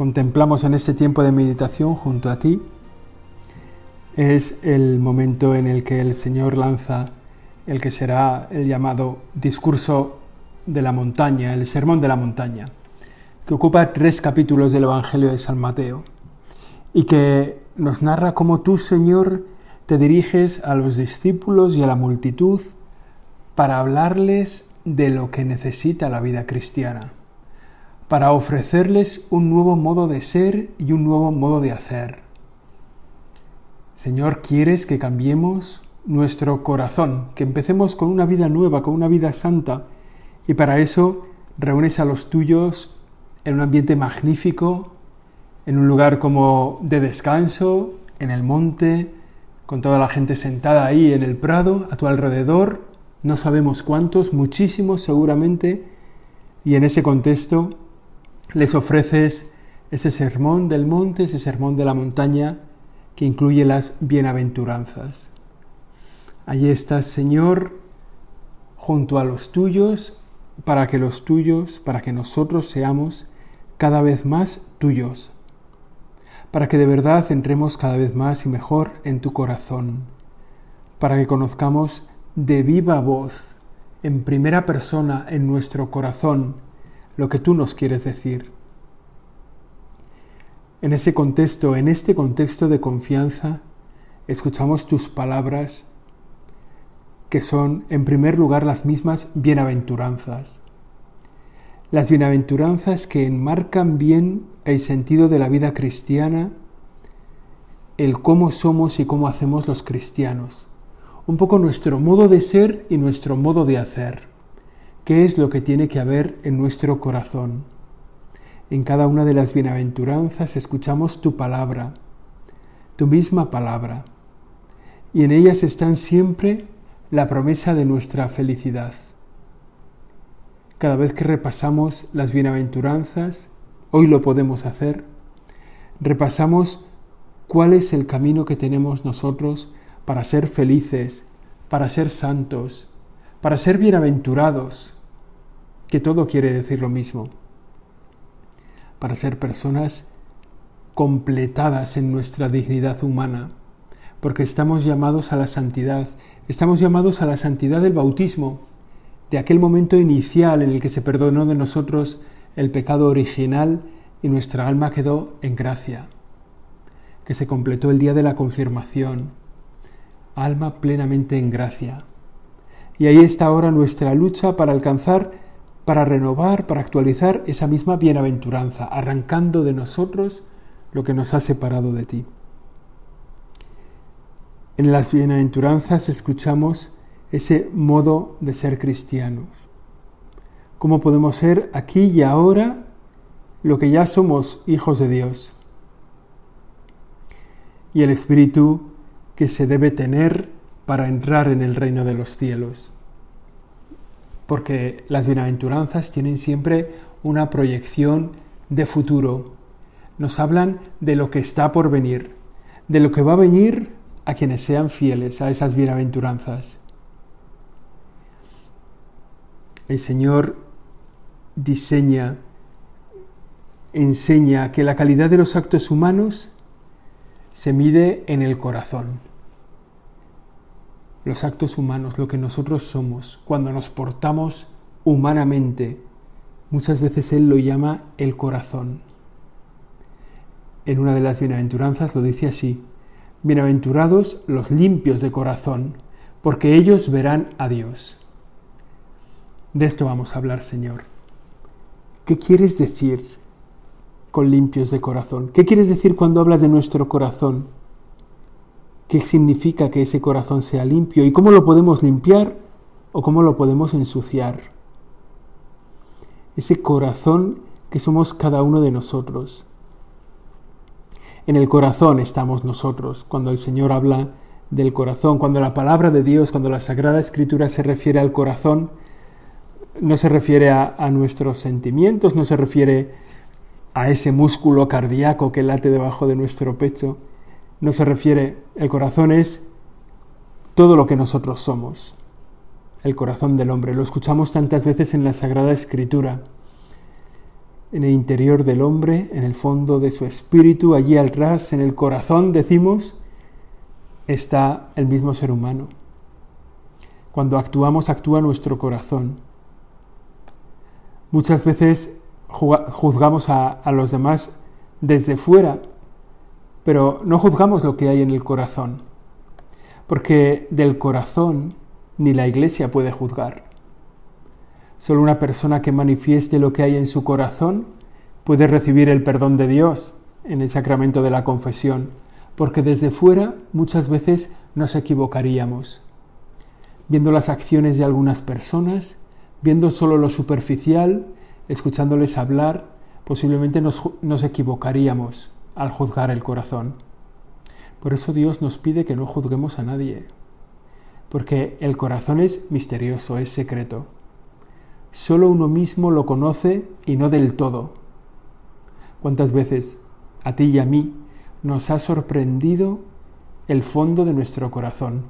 contemplamos en este tiempo de meditación junto a ti es el momento en el que el Señor lanza el que será el llamado discurso de la montaña, el sermón de la montaña, que ocupa tres capítulos del Evangelio de San Mateo y que nos narra cómo tú, Señor, te diriges a los discípulos y a la multitud para hablarles de lo que necesita la vida cristiana, para ofrecerles un nuevo modo de ser y un nuevo modo de hacer. Señor, ¿quieres que cambiemos nuestro corazón, que empecemos con una vida nueva, con una vida santa? Y para eso reúnes a los tuyos en un ambiente magnífico, en un lugar como de descanso, en el monte, con toda la gente sentada ahí en el prado, a tu alrededor, no sabemos cuántos, muchísimos seguramente, y en ese contexto les ofreces ese sermón del monte, ese sermón de la montaña que incluye las bienaventuranzas. Allí estás, Señor, junto a los tuyos, para que los tuyos, para que nosotros seamos cada vez más tuyos, para que de verdad entremos cada vez más y mejor en tu corazón, para que conozcamos de viva voz, en primera persona, en nuestro corazón, lo que tú nos quieres decir. En ese contexto, en este contexto de confianza, escuchamos tus palabras que son, en primer lugar, las mismas bienaventuranzas. Las bienaventuranzas que enmarcan bien el sentido de la vida cristiana, el cómo somos y cómo hacemos los cristianos un poco nuestro modo de ser y nuestro modo de hacer. ¿Qué es lo que tiene que haber en nuestro corazón? En cada una de las bienaventuranzas escuchamos tu palabra, tu misma palabra, y en ellas están siempre la promesa de nuestra felicidad. Cada vez que repasamos las bienaventuranzas, hoy lo podemos hacer, repasamos cuál es el camino que tenemos nosotros para ser felices, para ser santos, para ser bienaventurados, que todo quiere decir lo mismo, para ser personas completadas en nuestra dignidad humana, porque estamos llamados a la santidad, estamos llamados a la santidad del bautismo, de aquel momento inicial en el que se perdonó de nosotros el pecado original y nuestra alma quedó en gracia, que se completó el día de la confirmación, alma plenamente en gracia. Y ahí está ahora nuestra lucha para alcanzar, para renovar, para actualizar esa misma bienaventuranza, arrancando de nosotros lo que nos ha separado de ti. En las bienaventuranzas escuchamos ese modo de ser cristianos. ¿Cómo podemos ser aquí y ahora lo que ya somos hijos de Dios? Y el Espíritu que se debe tener para entrar en el reino de los cielos. Porque las bienaventuranzas tienen siempre una proyección de futuro. Nos hablan de lo que está por venir, de lo que va a venir a quienes sean fieles a esas bienaventuranzas. El Señor diseña, enseña que la calidad de los actos humanos se mide en el corazón los actos humanos, lo que nosotros somos, cuando nos portamos humanamente, muchas veces Él lo llama el corazón. En una de las bienaventuranzas lo dice así, bienaventurados los limpios de corazón, porque ellos verán a Dios. De esto vamos a hablar, Señor. ¿Qué quieres decir con limpios de corazón? ¿Qué quieres decir cuando hablas de nuestro corazón? Qué significa que ese corazón sea limpio y cómo lo podemos limpiar o cómo lo podemos ensuciar. Ese corazón que somos cada uno de nosotros. En el corazón estamos nosotros, cuando el Señor habla del corazón, cuando la palabra de Dios, cuando la Sagrada Escritura se refiere al corazón, no se refiere a, a nuestros sentimientos, no se refiere a ese músculo cardíaco que late debajo de nuestro pecho, no se refiere, el corazón es todo lo que nosotros somos, el corazón del hombre. Lo escuchamos tantas veces en la Sagrada Escritura. En el interior del hombre, en el fondo de su espíritu, allí al ras, en el corazón, decimos, está el mismo ser humano. Cuando actuamos, actúa nuestro corazón. Muchas veces juzgamos a, a, los demás desde fuera, pero no juzgamos lo que hay en el corazón, porque del corazón ni la iglesia puede juzgar. Solo una persona que manifieste lo que hay en su corazón puede recibir el perdón de Dios en el sacramento de la confesión, porque desde fuera muchas veces nos equivocaríamos. Viendo las acciones de algunas personas, viendo solo lo superficial, escuchándoles hablar, posiblemente nos, nos equivocaríamos al juzgar el corazón. Por eso Dios nos pide que no juzguemos a nadie, porque el corazón es misterioso, es secreto. Solo uno mismo lo conoce y no del todo. ¿Cuántas veces a ti y a mí nos ha sorprendido el fondo de nuestro corazón?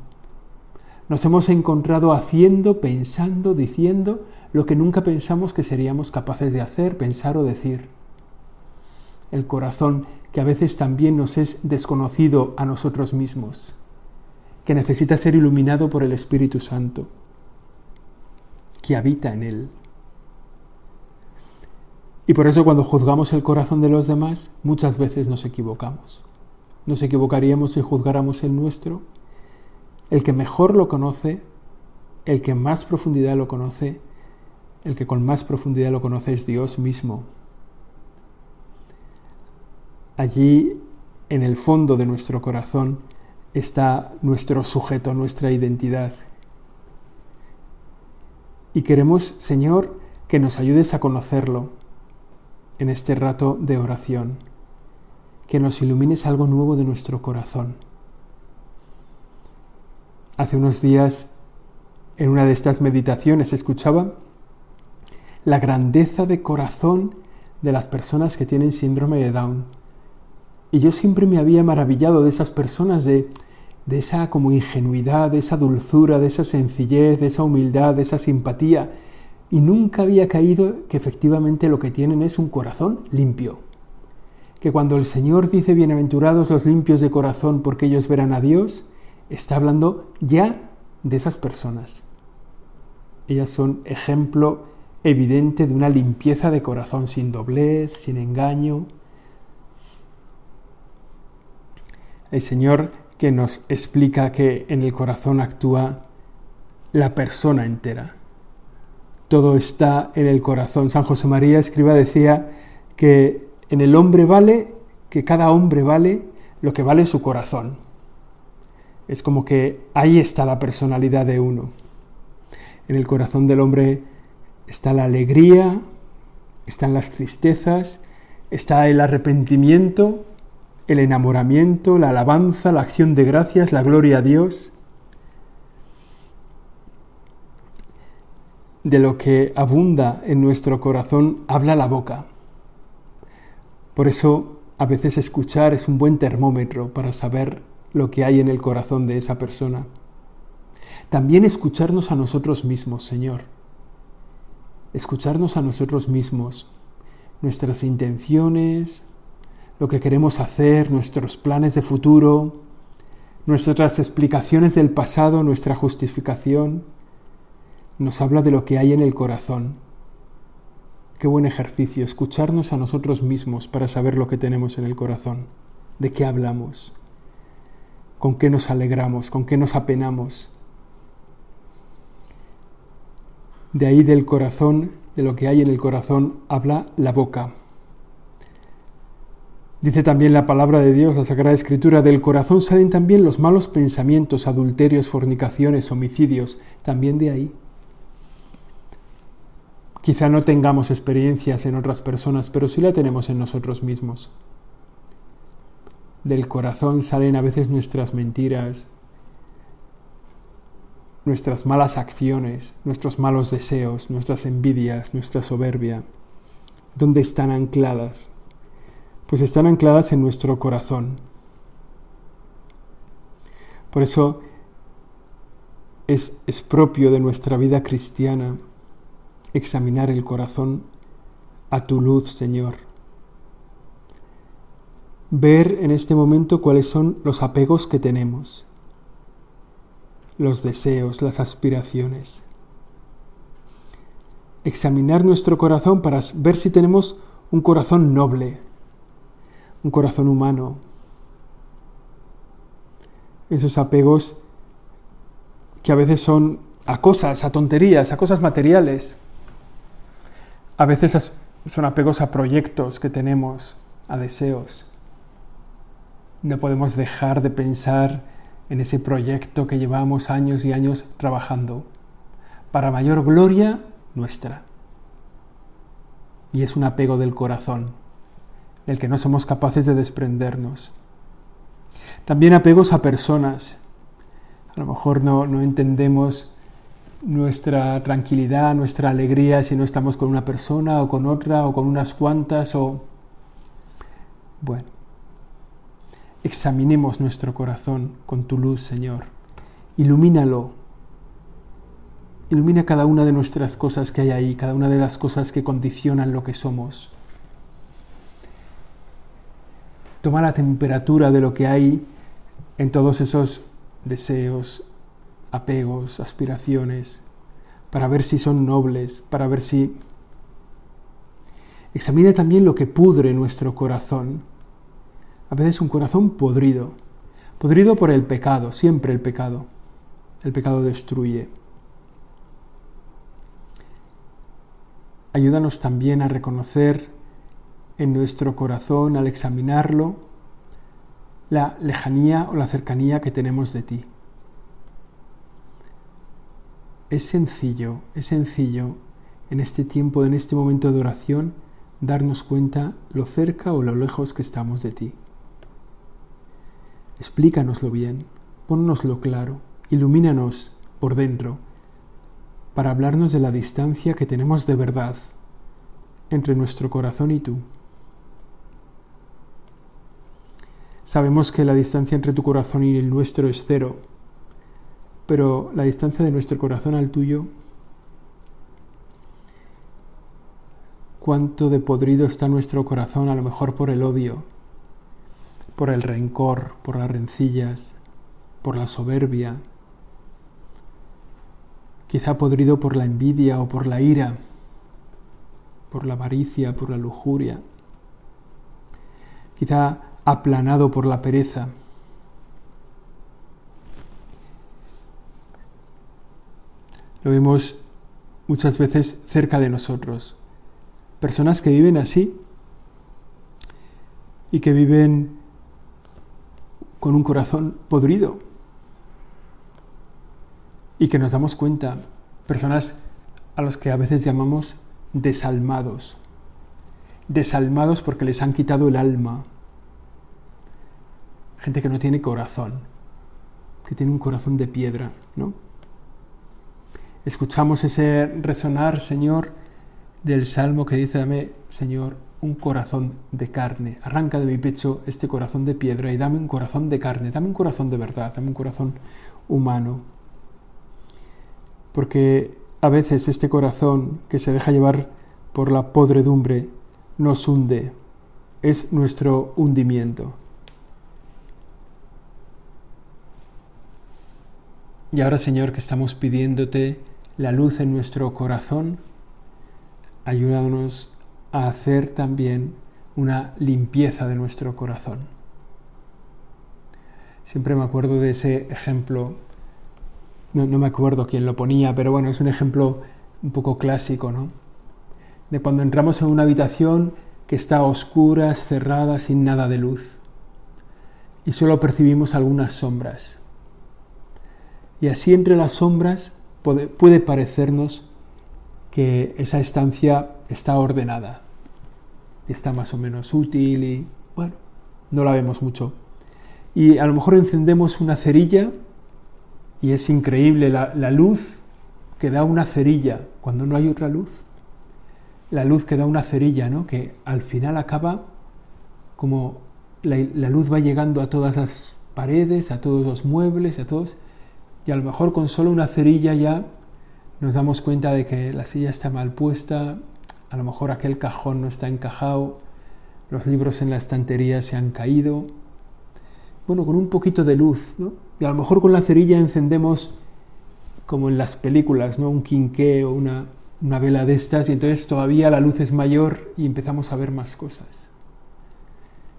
Nos hemos encontrado haciendo, pensando, diciendo lo que nunca pensamos que seríamos capaces de hacer, pensar o decir. El corazón que a veces también nos es desconocido a nosotros mismos que necesita ser iluminado por el Espíritu Santo, que habita en él. Y por eso cuando juzgamos el corazón de los demás, muchas veces nos equivocamos. Nos equivocaríamos si juzgáramos el nuestro. El que mejor lo conoce, el que más profundidad lo conoce, el que con más profundidad lo conoce es Dios mismo. Allí, en el fondo de nuestro corazón, está nuestro sujeto, nuestra identidad. Y queremos, Señor, que nos ayudes a conocerlo en este rato de oración, que nos ilumines algo nuevo de nuestro corazón. Hace unos días, en una de estas meditaciones, escuchaba la grandeza de corazón de las personas que tienen síndrome de Down y yo siempre me había maravillado de esas personas, de, de esa como ingenuidad, de esa dulzura, de esa sencillez, de esa humildad, de esa simpatía. Y nunca había caído que efectivamente lo que tienen es un corazón limpio. Que cuando el Señor dice bienaventurados los limpios de corazón porque ellos verán a Dios, está hablando ya de esas personas. Ellas son ejemplo evidente de una limpieza de corazón sin doblez, sin engaño, el Señor que nos explica que en el corazón actúa la persona entera. Todo está en el corazón. San José María Escriba decía que en el hombre vale, que cada hombre vale lo que vale su corazón. Es como que ahí está la personalidad de uno. En el corazón del hombre está la alegría, están las tristezas, está el arrepentimiento, el enamoramiento, la alabanza, la acción de gracias, la gloria a Dios. De lo que abunda en nuestro corazón habla la boca. Por eso a veces escuchar es un buen termómetro para saber lo que hay en el corazón de esa persona. También escucharnos a nosotros mismos, Señor. Escucharnos a nosotros mismos, nuestras intenciones, lo que queremos hacer, nuestros planes de futuro, nuestras explicaciones del pasado, nuestra justificación, nos habla de lo que hay en el corazón. Qué buen ejercicio, escucharnos a nosotros mismos para saber lo que tenemos en el corazón, de qué hablamos, con qué nos alegramos, con qué nos apenamos. De ahí del corazón, de lo que hay en el corazón, habla la boca. Dice también la palabra de Dios, la Sagrada Escritura, del corazón salen también los malos pensamientos, adulterios, fornicaciones, homicidios, también de ahí. Quizá no tengamos experiencias en otras personas, pero sí la tenemos en nosotros mismos. del corazón salen a veces nuestras mentiras, nuestras malas acciones, nuestros malos deseos, nuestras envidias, nuestra soberbia. ¿Dónde están ancladas? Pues están ancladas en nuestro corazón. Por eso es, es propio de nuestra vida cristiana examinar el corazón a tu luz, Señor. Ver en este momento cuáles son los apegos que tenemos, los deseos, las aspiraciones. Examinar nuestro corazón para ver si tenemos un corazón noble, un corazón humano. Esos apegos que a veces son a cosas, a tonterías, a cosas materiales. A veces son apegos a proyectos que tenemos, a deseos. No podemos dejar de pensar en ese proyecto que llevamos años y años trabajando para mayor gloria nuestra. Y es un apego del corazón, del que no somos capaces de desprendernos. También apegos a personas. A lo mejor no, no entendemos nuestra tranquilidad, nuestra alegría si no estamos con una persona o con otra o con unas cuantas o... Bueno, examinemos nuestro corazón con tu luz, Señor. Ilumínalo. Ilumina cada una de nuestras cosas que hay ahí, cada una de las cosas que condicionan lo que somos. Toma la temperatura de lo que hay en todos esos deseos, apegos, aspiraciones, para ver si son nobles, para ver si... Examina también lo que pudre nuestro corazón. A veces un corazón podrido, podrido por el pecado, siempre el pecado. El pecado destruye. Ayúdanos también a reconocer en nuestro corazón, al examinarlo, la lejanía o la cercanía que tenemos de ti. Es sencillo, es sencillo en este tiempo, en este momento de oración, darnos cuenta lo cerca o lo lejos que estamos de ti. Explícanoslo bien, ponnoslo claro, ilumínanos por dentro, para hablarnos de la distancia que tenemos de verdad entre nuestro corazón y tú. Sabemos que la distancia entre tu corazón y el nuestro es cero, pero la distancia de nuestro corazón al tuyo, cuánto de podrido está nuestro corazón, a lo mejor por el odio, por el rencor, por las rencillas, por la soberbia, quizá podrido por la envidia o por la ira, por la avaricia, por la lujuria, quizá aplanado por la pereza. Lo vemos muchas veces cerca de nosotros. Personas que viven así y que viven con un corazón podrido. Y que nos damos cuenta, personas a los que a veces llamamos desalmados. Desalmados porque les han quitado el alma. Gente que no tiene corazón, que tiene un corazón de piedra, ¿no? Escuchamos ese resonar, Señor, del salmo que dice, dame, Señor, un corazón de carne. Arranca de mi pecho este corazón de piedra y dame un corazón de carne, dame un corazón de verdad, dame un corazón humano. Porque a veces este corazón que se deja llevar por la podredumbre nos hunde, es nuestro hundimiento. Y ahora, Señor, que estamos pidiéndote la luz en nuestro corazón, ayúdanos a hacer también una limpieza de nuestro corazón. Siempre me acuerdo de ese ejemplo, no, me acuerdo quién lo ponía, pero bueno, es un ejemplo un poco clásico, ¿no? De cuando entramos en una habitación que está a oscuras, cerrada, sin nada de luz, y solo percibimos algunas sombras. Y así entre las sombras puede, parecernos que esa estancia está ordenada, está más o menos útil y, bueno, no la vemos mucho. y a lo mejor encendemos una cerilla y es increíble la, luz que da una cerilla cuando no hay otra luz. La luz que da una cerilla, ¿no? Que al final acaba como la luz va llegando a todas las paredes, a todos los muebles, a todos, y a lo mejor con solo una cerilla ya nos damos cuenta de que la silla está mal puesta, a lo mejor aquel cajón no está encajado, los libros en la estantería se han caído. Bueno, con un poquito de luz, ¿no? Y a lo mejor con la cerilla encendemos, como en las películas, ¿no? Un quinqué o una, una vela de estas, y entonces todavía la luz es mayor y empezamos a ver más cosas.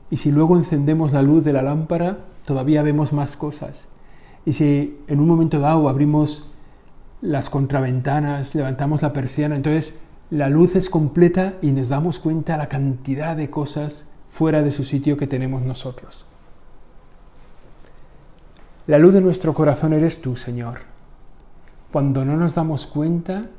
Y si luego encendemos la luz de la lámpara, todavía vemos más cosas. Y si en un momento dado abrimos las contraventanas, levantamos la persiana, entonces la luz es completa y nos damos cuenta la cantidad de cosas fuera de su sitio que tenemos nosotros. La luz de nuestro corazón eres tú, Señor. Cuando no nos damos cuenta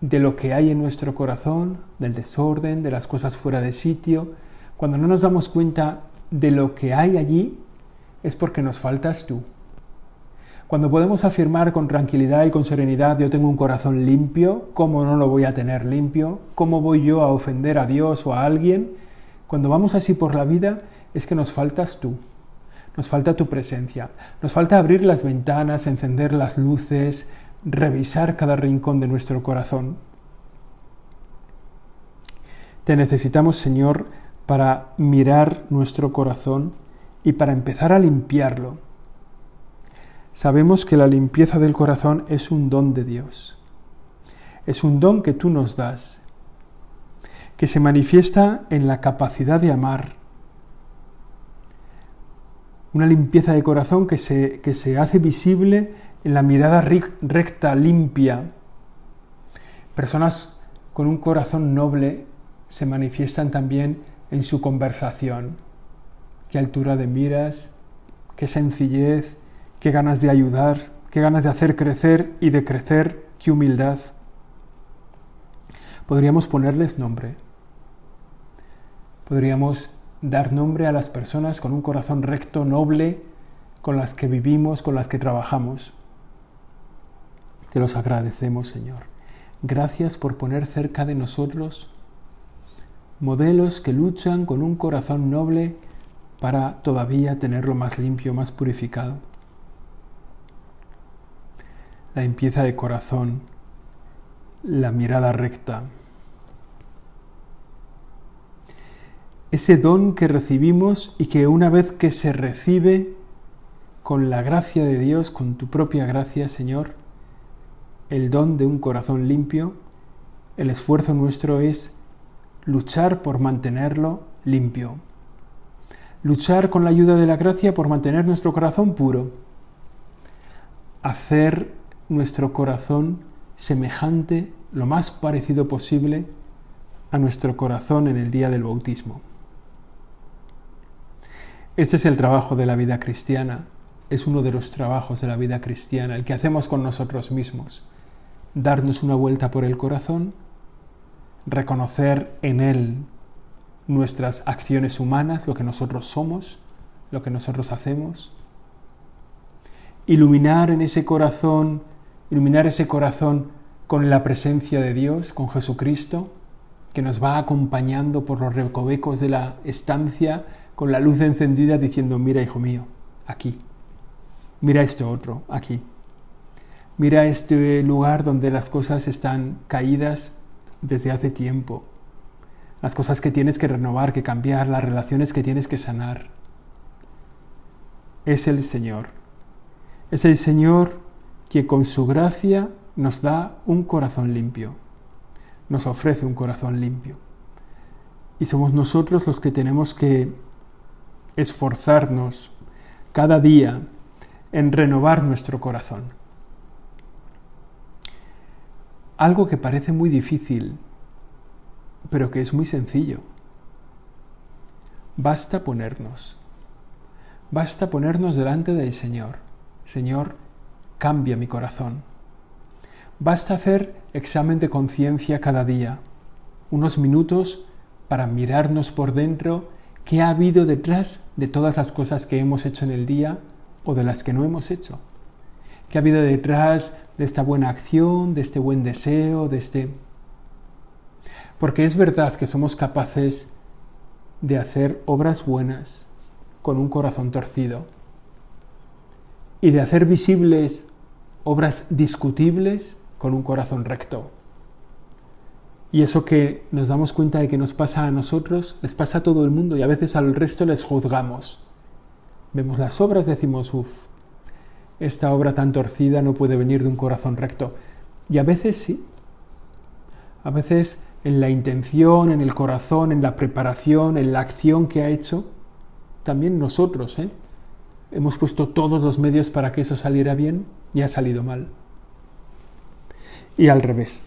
de lo que hay en nuestro corazón, del desorden, de las cosas fuera de sitio, cuando no nos damos cuenta de lo que hay allí, es porque nos faltas tú. Cuando podemos afirmar con tranquilidad y con serenidad, yo tengo un corazón limpio, ¿cómo no lo voy a tener limpio? ¿Cómo voy yo a ofender a Dios o a alguien? Cuando vamos así por la vida, es que nos faltas tú. Nos falta tu presencia. Nos falta abrir las ventanas, encender las luces, revisar cada rincón de nuestro corazón. Te necesitamos, Señor, para mirar nuestro corazón y para empezar a limpiarlo. Sabemos que la limpieza del corazón es un don de Dios. Es un don que tú nos das, que se manifiesta en la capacidad de amar. Una limpieza de corazón que se, que se hace visible en la mirada recta, limpia. Personas con un corazón noble se manifiestan también en su conversación qué altura de miras, qué sencillez, qué ganas de ayudar, qué ganas de hacer crecer y de crecer, qué humildad. Podríamos ponerles nombre. Podríamos dar nombre a las personas con un corazón recto, noble, con las que vivimos, con las que trabajamos. Te los agradecemos, Señor. Gracias por poner cerca de nosotros modelos que luchan con un corazón noble para todavía tenerlo más limpio, más purificado. La limpieza de corazón, la mirada recta. Ese don que recibimos y que una vez que se recibe con la gracia de Dios, con tu propia gracia, Señor, el don de un corazón limpio, el esfuerzo nuestro es luchar por mantenerlo limpio luchar con la ayuda de la gracia por mantener nuestro corazón puro, hacer nuestro corazón semejante, lo más parecido posible, a nuestro corazón en el día del bautismo. Este es el trabajo de la vida cristiana, es uno de los trabajos de la vida cristiana, el que hacemos con nosotros mismos, darnos una vuelta por el corazón, reconocer en él nuestras acciones humanas, lo que nosotros somos, lo que nosotros hacemos. Iluminar en ese corazón, iluminar ese corazón con la presencia de Dios, con Jesucristo, que nos va acompañando por los recovecos de la estancia con la luz encendida diciendo, mira hijo mío, aquí, mira esto otro, aquí, mira este lugar donde las cosas están caídas desde hace tiempo, las cosas que tienes que renovar, que cambiar, las relaciones que tienes que sanar. Es el Señor. Es el Señor que con su gracia nos da un corazón limpio, nos ofrece un corazón limpio. Y somos nosotros los que tenemos que esforzarnos cada día en renovar nuestro corazón. Algo que parece muy difícil pero que es muy sencillo. Basta ponernos, basta ponernos delante del Señor. Señor, cambia mi corazón. Basta hacer examen de conciencia cada día, unos minutos para mirarnos por dentro ¿Qué ha habido detrás de todas las cosas que hemos hecho en el día o de las que no hemos hecho? ¿Qué ha habido detrás de esta buena acción, de este buen deseo, de este... Porque es verdad que somos capaces de hacer obras buenas con un corazón torcido y de hacer visibles obras discutibles con un corazón recto. Y eso que nos damos cuenta de que nos pasa a nosotros, les pasa a todo el mundo y a veces al resto les juzgamos. Vemos las obras, decimos, uff, esta obra tan torcida no puede venir de un corazón recto. Y a veces sí. A veces en la intención, en el corazón, en la preparación, en la acción que ha hecho, también nosotros, ¿eh? hemos puesto todos los medios para que eso saliera bien y ha salido mal. Y al revés.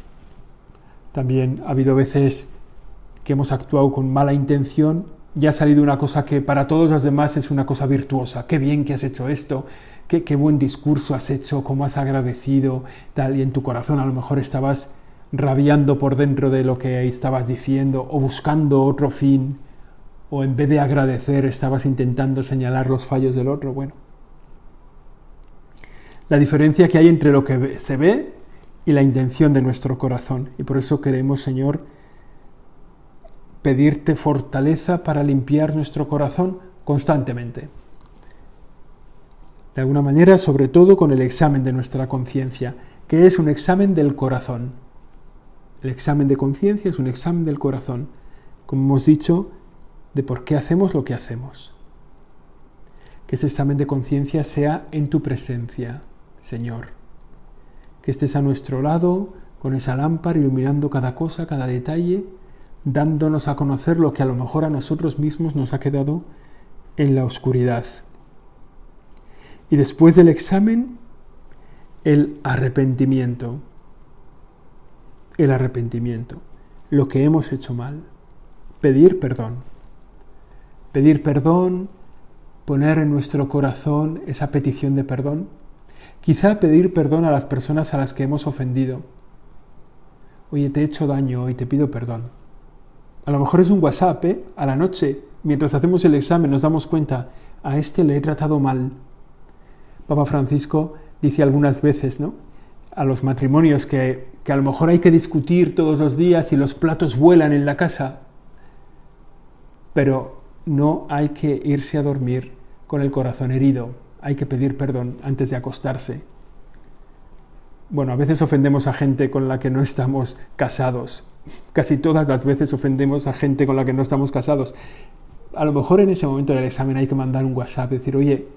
También ha habido veces que hemos actuado con mala intención y ha salido una cosa que para todos los demás es una cosa virtuosa. Qué bien que has hecho esto, qué, qué buen discurso has hecho, cómo has agradecido, tal, y en tu corazón a lo mejor estabas rabiando por dentro de lo que estabas diciendo o buscando otro fin o en vez de agradecer estabas intentando señalar los fallos del otro. Bueno, la diferencia que hay entre lo que se ve y la intención de nuestro corazón. Y por eso queremos, Señor, pedirte fortaleza para limpiar nuestro corazón constantemente. De alguna manera, sobre todo con el examen de nuestra conciencia, que es un examen del corazón. El examen de conciencia es un examen del corazón. Como hemos dicho, de por qué hacemos lo que hacemos. Que ese examen de conciencia sea en tu presencia, Señor. Que estés a nuestro lado con esa lámpara iluminando cada cosa, cada detalle, dándonos a conocer lo que a lo mejor a nosotros mismos nos ha quedado en la oscuridad. Y después del examen, el arrepentimiento. El arrepentimiento. Lo que hemos hecho mal. Pedir perdón pedir perdón, poner en nuestro corazón esa petición de perdón. Quizá pedir perdón a las personas a las que hemos ofendido. Oye, te he hecho daño y te pido perdón. A lo mejor es un WhatsApp, ¿eh? A la noche, mientras hacemos el examen, nos damos cuenta, a este le he tratado mal. Papa Francisco dice algunas veces, ¿no? A los matrimonios que, que a lo mejor hay que discutir todos los días y los platos vuelan en la casa. Pero no hay que irse a dormir con el corazón herido, hay que pedir perdón antes de acostarse. Bueno, a veces ofendemos a gente con la que no estamos casados. Casi todas las veces ofendemos a gente con la que no estamos casados. A lo mejor en ese momento del examen hay que mandar un WhatsApp, decir, oye,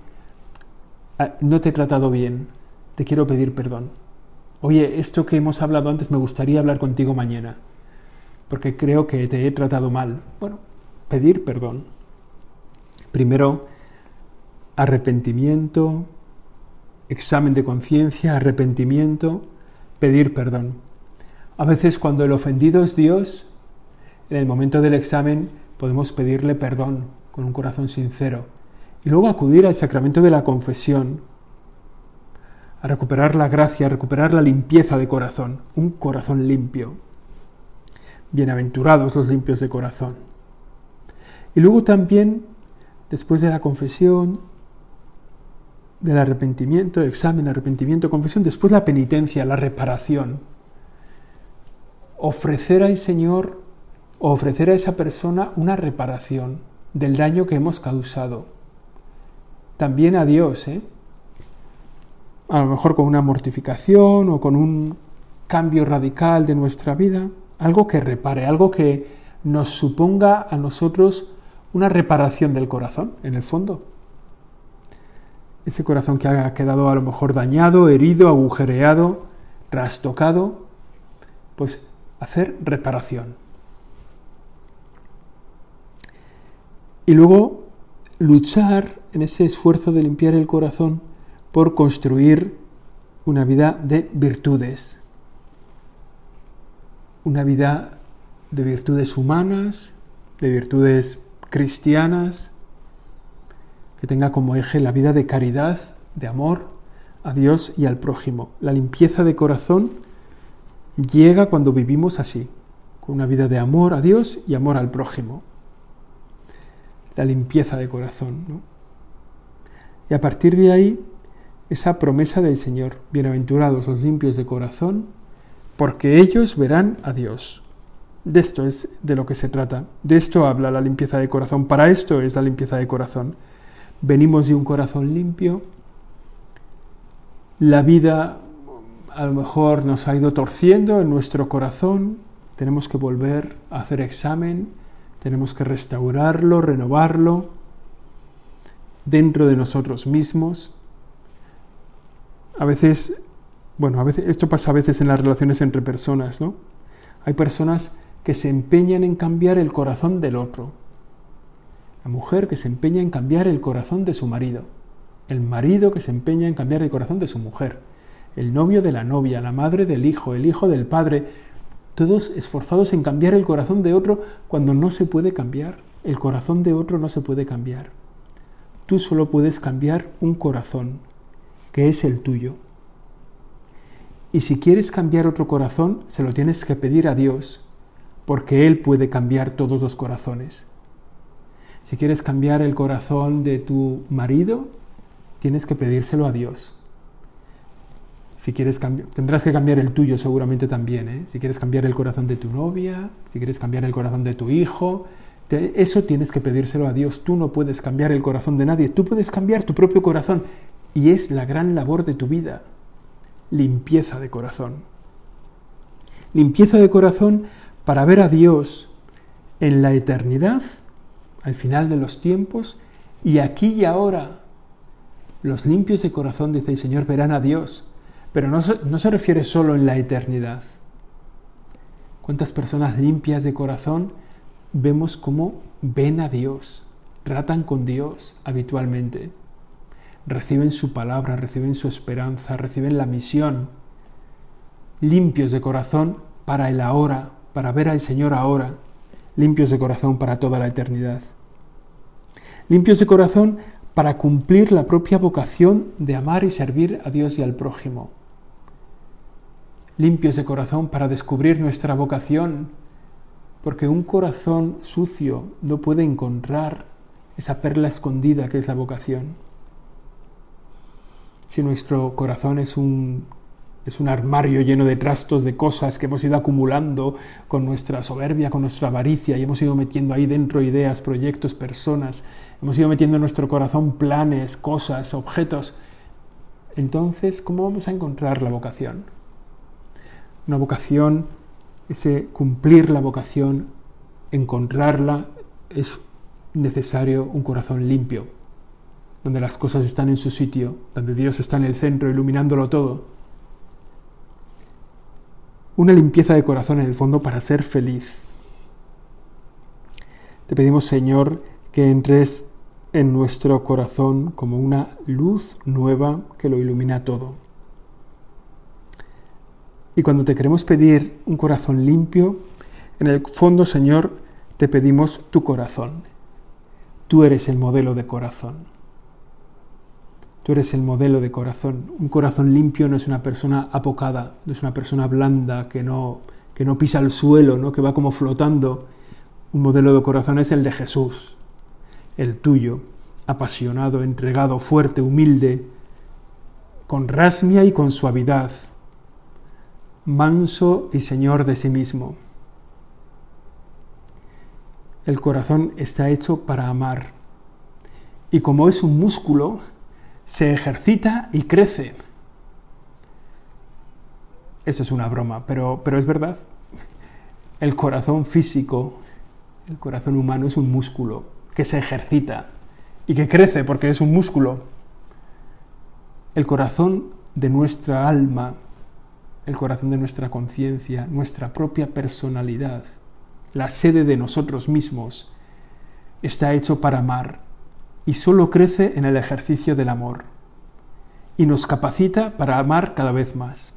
ah, no te he tratado bien, te quiero pedir perdón. Oye, esto que hemos hablado antes me gustaría hablar contigo mañana, porque creo que te he tratado mal. Bueno, pedir perdón. Primero, arrepentimiento, examen de conciencia, arrepentimiento, pedir perdón. A veces cuando el ofendido es Dios, en el momento del examen podemos pedirle perdón con un corazón sincero y luego acudir al sacramento de la confesión, a recuperar la gracia, a recuperar la limpieza de corazón, un corazón limpio. Bienaventurados los limpios de corazón. Y luego también después de la confesión, del arrepentimiento, examen, arrepentimiento, confesión, después la penitencia, la reparación. Ofrecer al Señor, ofrecer a esa persona una reparación del daño que hemos causado. También a Dios, ¿eh? a lo mejor con una mortificación o con un cambio radical de nuestra vida, algo que repare, algo que nos suponga a nosotros una reparación del corazón, en el fondo. Ese corazón que ha quedado a lo mejor dañado, herido, agujereado, trastocado, pues hacer reparación. Y luego luchar en ese esfuerzo de limpiar el corazón por construir una vida de virtudes, una vida de virtudes humanas, de virtudes cristianas, que tenga como eje la vida de caridad, de amor a Dios y al prójimo. La limpieza de corazón llega cuando vivimos así, con una vida de amor a Dios y amor al prójimo. la limpieza de corazón. Y a partir de ahí, esa promesa del Señor, bienaventurados los limpios de corazón, porque ellos verán a Dios. De esto es de lo que se trata. De esto habla la limpieza de corazón. Para esto es la limpieza de corazón. Venimos de un corazón limpio. La vida a lo mejor nos ha ido torciendo en nuestro corazón. Tenemos que volver a hacer examen. Tenemos que restaurarlo, renovarlo dentro de nosotros mismos. A veces, bueno, a veces esto pasa a veces en las relaciones entre personas, ¿no? Hay personas que se empeñan en cambiar el corazón del otro. La mujer que se empeña en cambiar el corazón de su marido. El marido que se empeña en cambiar el corazón de su mujer. El novio de la novia, la madre del hijo, el hijo del padre. Todos esforzados en cambiar el corazón de otro cuando no se puede cambiar. El corazón de otro no se puede cambiar. Tú solo puedes cambiar un corazón, que es el tuyo. Y si quieres cambiar otro corazón, se lo tienes que pedir a Dios, porque Él puede cambiar todos los corazones. Si quieres cambiar el corazón de tu marido, tienes que pedírselo a Dios. Si quieres tendrás que cambiar el tuyo seguramente también. ¿eh? Si quieres cambiar el corazón de tu novia, si quieres cambiar el corazón de tu hijo, eso tienes que pedírselo a Dios. Tú no puedes cambiar el corazón de nadie. Tú puedes cambiar tu propio corazón. Y es la gran labor de tu vida. Limpieza de corazón. Limpieza de corazón para ver a Dios en la eternidad, al final de los tiempos, y aquí y ahora. Los limpios de corazón, dice el Señor, verán a Dios, pero no, no se refiere solo en la eternidad. ¿Cuántas personas limpias de corazón vemos cómo ven a Dios, tratan con Dios habitualmente? Reciben su palabra, reciben su esperanza, reciben la misión, limpios de corazón para el ahora, para ver al Señor ahora, limpios de corazón para toda la eternidad. Limpios de corazón para cumplir la propia vocación de amar y servir a Dios y al prójimo. Limpios de corazón para descubrir nuestra vocación, porque un corazón sucio no puede encontrar esa perla escondida que es la vocación. Si nuestro corazón es un es un armario lleno de trastos, de cosas que hemos ido acumulando con nuestra soberbia, con nuestra avaricia, y hemos ido metiendo ahí dentro ideas, proyectos, personas, hemos ido metiendo en nuestro corazón planes, cosas, objetos. Entonces, ¿cómo vamos a encontrar la vocación? Una vocación, ese cumplir la vocación, encontrarla, es necesario un corazón limpio, donde las cosas están en su sitio, donde Dios está en el centro, iluminándolo todo una limpieza de corazón en el fondo para ser feliz. Te pedimos, Señor, que entres en nuestro corazón como una luz nueva que lo ilumina todo. Y cuando te queremos pedir un corazón limpio, en el fondo, Señor, te pedimos tu corazón. Tú eres el modelo de corazón. Tú eres el modelo de corazón. Un corazón limpio no es una persona apocada, no es una persona blanda que no, que no pisa el suelo, ¿no? que va como flotando. Un modelo de corazón es el de Jesús, el tuyo, apasionado, entregado, fuerte, humilde, con rasmia y con suavidad, manso y señor de sí mismo. El corazón está hecho para amar. Y como es un músculo, se ejercita y crece. Eso es una broma, pero, pero es verdad. El corazón físico, el corazón humano es un músculo que se ejercita y que crece porque es un músculo. El corazón de nuestra alma, el corazón de nuestra conciencia, nuestra propia personalidad, la sede de nosotros mismos, está hecho para amar y solo crece en el ejercicio del amor y nos capacita para amar cada vez más.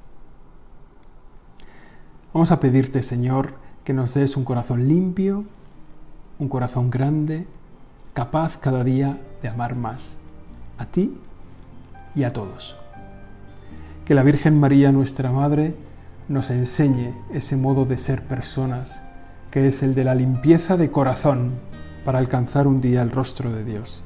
Vamos a pedirte, Señor, que nos des un corazón limpio, un corazón grande, capaz cada día de amar más, a ti y a todos. Que la Virgen María, nuestra Madre, nos enseñe ese modo de ser personas, que es el de la limpieza de corazón para alcanzar un día el rostro de Dios.